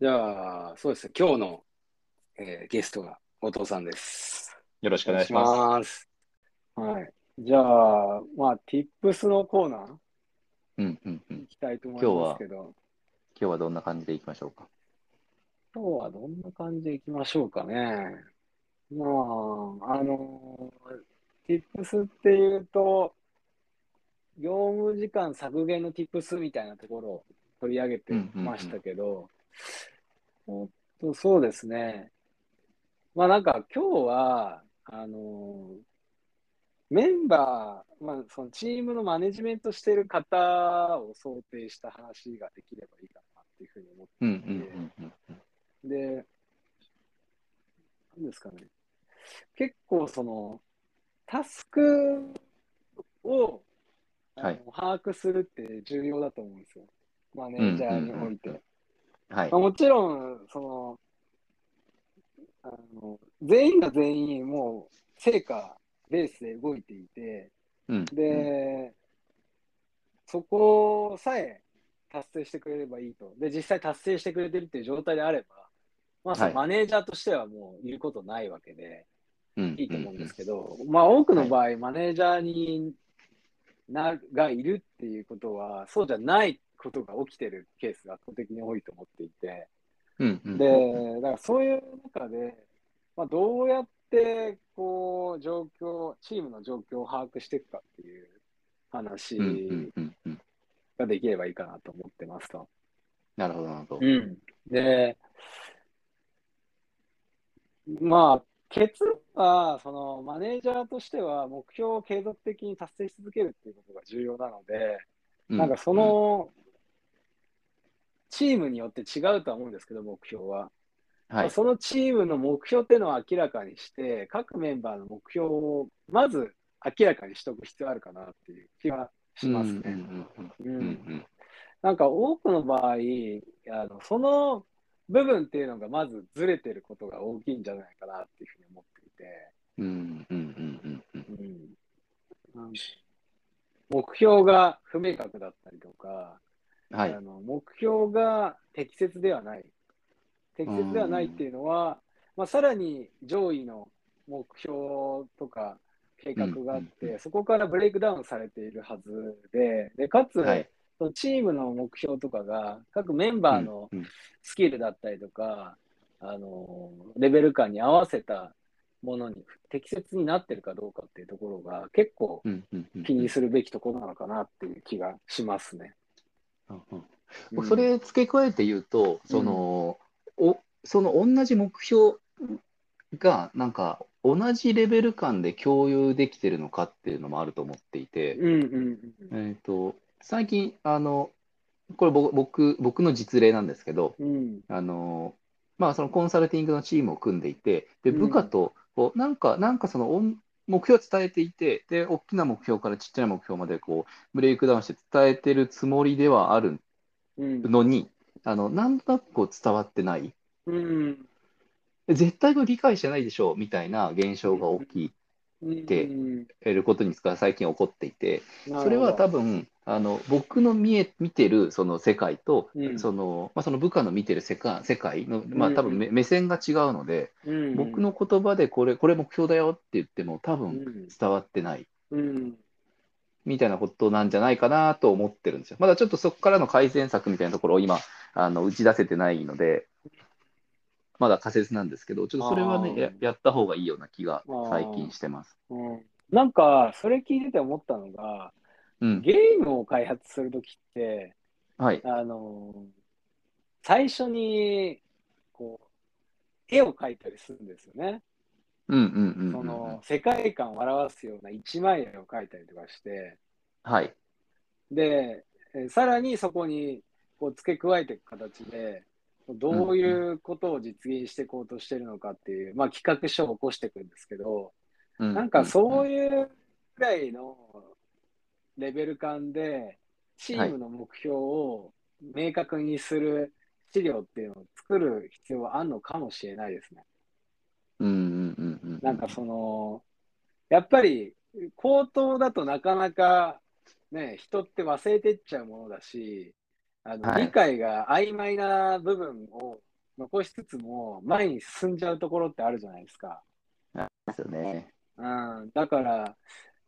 じゃあ、そうですね、今日の、えーゲストが後藤さんです。よろしくお願いします。す。はい。じゃあ、まあ、Tips のコーナーうんうんうん。行きたいと思いますけど、今日はどんな感じでいきましょうか？今日はどんな感じでいきましょうかね。まあ、あの、Tips っていうと、業務時間削減の Tips みたいなところを取り上げてましたけど、おっとそうですね。まあなんか今日は、あの、メンバー、まあそのチームのマネジメントしている方を想定した話ができればいいかなっていうふうに思ってうんうんうんうん。で、なんですかね。結構その、タスクを、はい把握するって重要だと思うんですよ。マネージャーにおいて。うんうんはいまあ、。もちろん、その、あの、全員が全員もう成果ベースで動いていて、うんで、そこさえ達成してくれればいいと。で、実際達成してくれてるっていう状態であれば、まあ、マネージャーとしてはもういることないわけで、うんいいと思うんですけど、まあ、多くの場合、マネージャーにながいるっていうことは、そうじゃないことが起きてるケースが圧倒的に多いと思っていて、うんうんで、だからそういう中で、まあ、どうやってこう状況、チームの状況を把握していくかっていう話。ができればいいかなと思ってますと。なるほど、なるほど。うん、で、まあ、結論は、そのマネージャーとしては目標を継続的に達成し続けるっていうことが重要なので、うなんかそ、の、チームによって違うとは思うんですけど、目標は。はい。まあそのチームの目標っていうのを明らかにして、各メンバーの目標をまず明らかにしておく必要あるかなっていう気はしますね。なんか多くの場合、あのその部分っていうのがまずずれてることが大きいんじゃないかなっていうふうに思っていて、うんうんうんうんうんうんうん目標が不明確だったりとか、はいあ。の目標が適切ではない。適切ではないっていうのは、まあ、さらに上位の目標とか計画があって、うんうんそこからブレイクダウンされているはずで、でかつ、はい。そのチームの目標とかが各メンバーのうんうんスキルだったりとか、あのレベル感に合わせたものに適切になってるかどうかっていうところが結構うんうんうん気にするべきところなのかなっていう気がしますね。うんそれ付け加えて言うと、その、おその同じ目標が、なんか、同じレベル感で共有できてるのかっていうのもあると思っていて、うんうんうん。えっと、最近、あの、これ僕、僕、僕の実例なんですけど、うん。あの、まあ、そのコンサルティングのチームを組んでいて、で、うん部下と、こう、なんか、なんかその、おん目標を伝えていて、で、大きな目標からちっちゃな目標まで、こう、ブレイクダウンして伝えてるつもりではあるうん。のに、あの、なんとなくこう伝わってない。うん。絶対これ理解してないでしょ、みたいな現象が起うん。でうん。きることに最近起こっていて、それは多分、あの、僕の見え、見てるその世界と、うん。その、まあ、その部下の見てる世界、世界の、まあ、うん多分目目線が違うので、うん。僕の言葉でこれ、これ目標だよって言っても多う分ん。伝わってない。うん。みたいなことなんじゃないかなと思ってるんですよ。まだちょっとそこからの改善策みたいなところを今、あの打ち出せてないので、まだ仮説なんですけど、ちょっとそれはね、ややった方がいいような気が最近してます。うん。なんか、それ聞いてて思ったのが、うん。ゲームを開発するときって、はい。あの最初に、こう、絵を描いたりするんですよね。うんうんうんうんうんその、世界観を表すような一枚絵を描いたりとかして、はい。で、えーさらにそこにこう付け加えていく形で、どういうことを実現していこうとしてるのかっていう、まあ、企画書を起こしていくんですけど、ななんかそうういうぐらいのレベル感で、チームの目標を明確にする資料っていうのを作る必要はあるのかもしれないですね。んうんうんうん。なんかその、やっぱり口頭だとなかなかね、人って忘れてっちゃうものだし、あの、はい理解が曖昧な部分を残しつつも、前に進んじゃうところってあるじゃないですか。ですよね。うん、だから、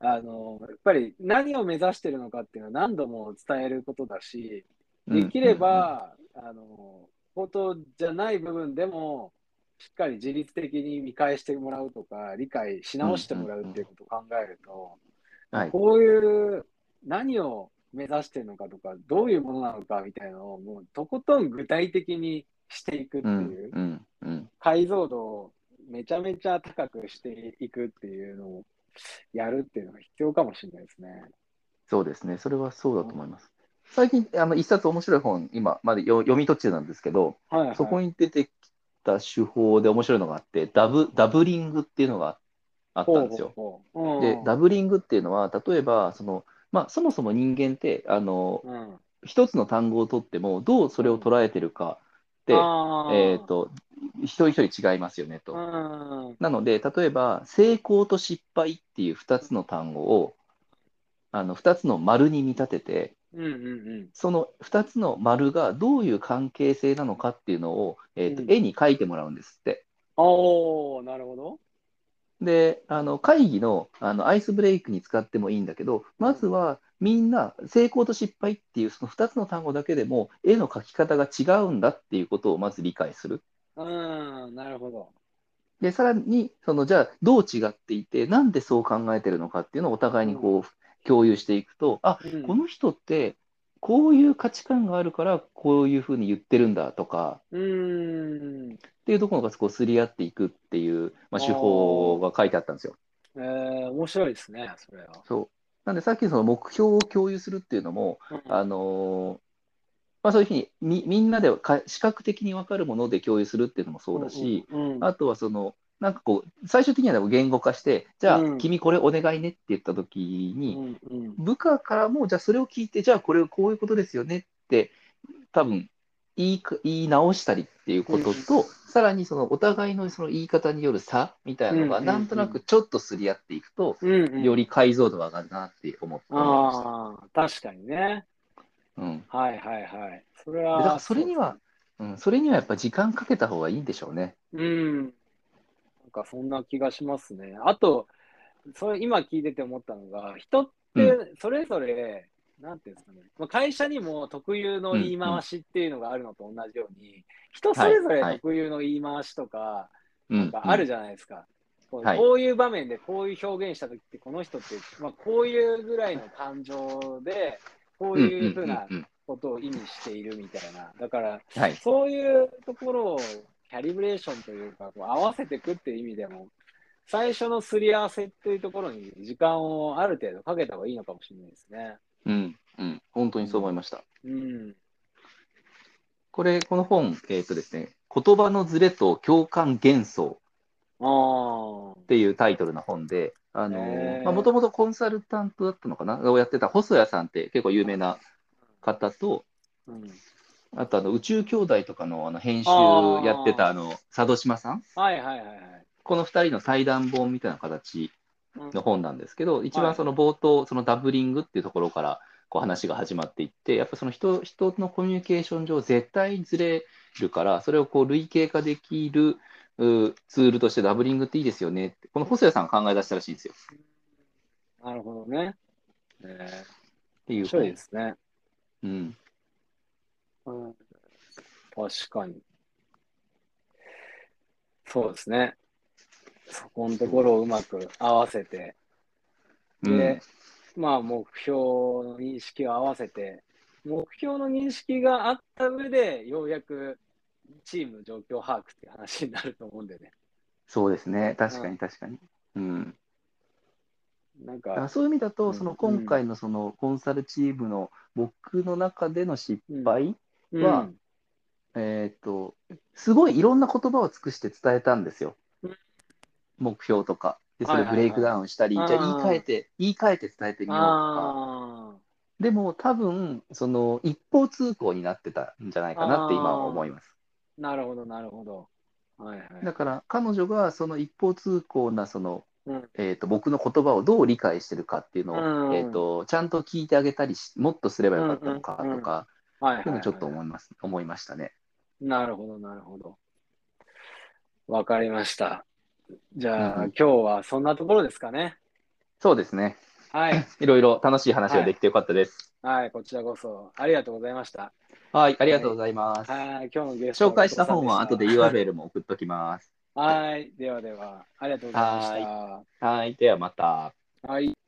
あの、やっぱり何を目指してるのかっていうのは何度も伝えることだし、できれば、あの、本当じゃない部分でも、しっかり自律的に見返してもらうとか、理解し直してもらうっていうことを考えると、うん、はい。こういう何を目指してるのかとか、どういうものなのかみたいなのを、もうとことん具体的にしていくってうんいう、うんうん解像度をめちゃめちゃ高くしていくっていうのを やるっていうのが必要かもしれないですね。そうですね。それはそうだと思います。最近、あの一冊面白い本、今までよ読み途中なんですけど、はい、はい。そこに出てきた手法で面白いのがあって、ダブダブリングっていうのがあったんですよ。ほうほうほうで、ダブリングっていうのは、例えば、その、まあ、そもそも人間って、あの、うん、うん一つの単語を取っても、どうそれを捉えてるかって、あーえっ、と、一人一人違いますよねと。うんなので、例えば、成功と失敗っていう2つの単語を、あの2つの丸に見立てて、うんうんうんその2つの丸がどういう関係性なのかっていうのを、えーとうん絵に描いてもらうんですって。おー、なるほど。で、あの会議のあのアイスブレイクに使ってもいいんだけど、まずはみんな成功と失敗っていうその2つの単語だけでも絵の描き方が違うんだっていうことをまず理解する。うん、なるほど。で、さらに、そのじゃあどう違っていて、なんでそう考えてるのかっていうのをお互いにこう共有していくと、あうんこの人ってこういう価値観があるからこういうふうに言ってるんだとかうーん。っていうところがこうすり合っていくっていう、まあ、手法が書いてあったんですよ。えー、面白いですね、それは。そうなんでさっきその目標を共有するっていうのも、うんあのーまあ、そういうふうにみみんなでか視覚的に分かるもので共有するっていうのもそうだし、うんうんあとはそのなんかこう最終的には言語化してじゃあ、うん。君これお願いねって言った時に、うんうん。部下からも、じゃあそれを聞いて、じゃあこれこういうことですよねって、多分言いか言い直したりっていうことと、さらにそのお互いのその言い方による差みたいなのが、うんなんとなくちょっとすり合っていくと、うんうん。より解像度が上がるなって思ってました。ああ、確かにね。うん、はいはいはい。それでだかは。らそれには、うん、それにはやっぱ時間かけた方がいいんでしょうね。うん。なんかそんな気がしますね。あと、それ今聞いてて思ったのが、人ってそれぞれ、なんていうんですかね、まあ、会社にも特有の言い回しっていうのがあるのと同じように、人それぞれ特有の言い回しとか、うんなんかあるじゃないですか。こうはいこういう場面でこういう表現したときって、この人って、まあ、こういうぐらいの感情で、こううんいうふうなことを意味しているみたいな。だから、うんはい、そういうところをキャリブレーションというか、こう合わせていくっていう意味でも、最初のすり合わせっていうところに時間をある程度かけた方がいいのかもしれないですね。うんうん、本当にそう思いました。うん。これ、この本、えっ、とですね、言葉のズレと共感幻想あっていうタイトルの本で、あのもともとコンサルタントだったのかな？をやってた細谷さんって結構有名な方と、あ。うん。あとあの宇宙兄弟とかのあの編集やってたあの佐渡島さん、はいはいはいはい。この2人の対談本みたいな形うんの本なんですけど、一はい番その冒頭、そのダブリングっていうところからこう話が始まっていって、やっぱその人人のコミュニケーション上、絶対にずれるから、それをこう類型化できるうツールとしてダブリングっていいですよねって、この細谷さんが考え出したらしいんですよ。なるほどね。えー、っていう面白い本ですね。うんうん、確かに。そうですね。そこのところをうまく合わせて、うんで、まあ、目標の認識を合わせて、目標の認識があった上で、ようやくチーム状況把握っていう話になると思うんでね。そうですね、確かうんに確かに。うんなんだかそういう意味だと、うんその今回のそのコンサルチームの僕の中での失敗うんはえー、とすごいいろんな言葉を尽くして伝えたんですようん。目標とか。で、そはいはいはいれブレイクダウンしたり、あーじゃあ言い換えて、言い換えて伝えてみようとか。あでも多分、その一方通行になってたんじゃないかなって今は思います。あ、なるほど、なるほど。はいはい。だから彼女がその一方通行なその、うんえー、と僕の言葉をどう理解してるかっていうのを、うんえー、とちゃんと聞いてあげたりしもっとすればよかったのかとか、はいはい、うのはい。ちょっと思います、思いましたね。なるほど、なるほど。わかりました。じゃあ、うんうん今日はそんなところですかね。そうですね。はい。いろいろ楽しい話ができてよかったです。はい、こちらこそ。ありがとうございました。はい、ありがとうございます。はい、今日のゲスト紹介した本は後でう。URL も送っときます。はい、ではでは、ありがとうございました。はい、ではまた。はい。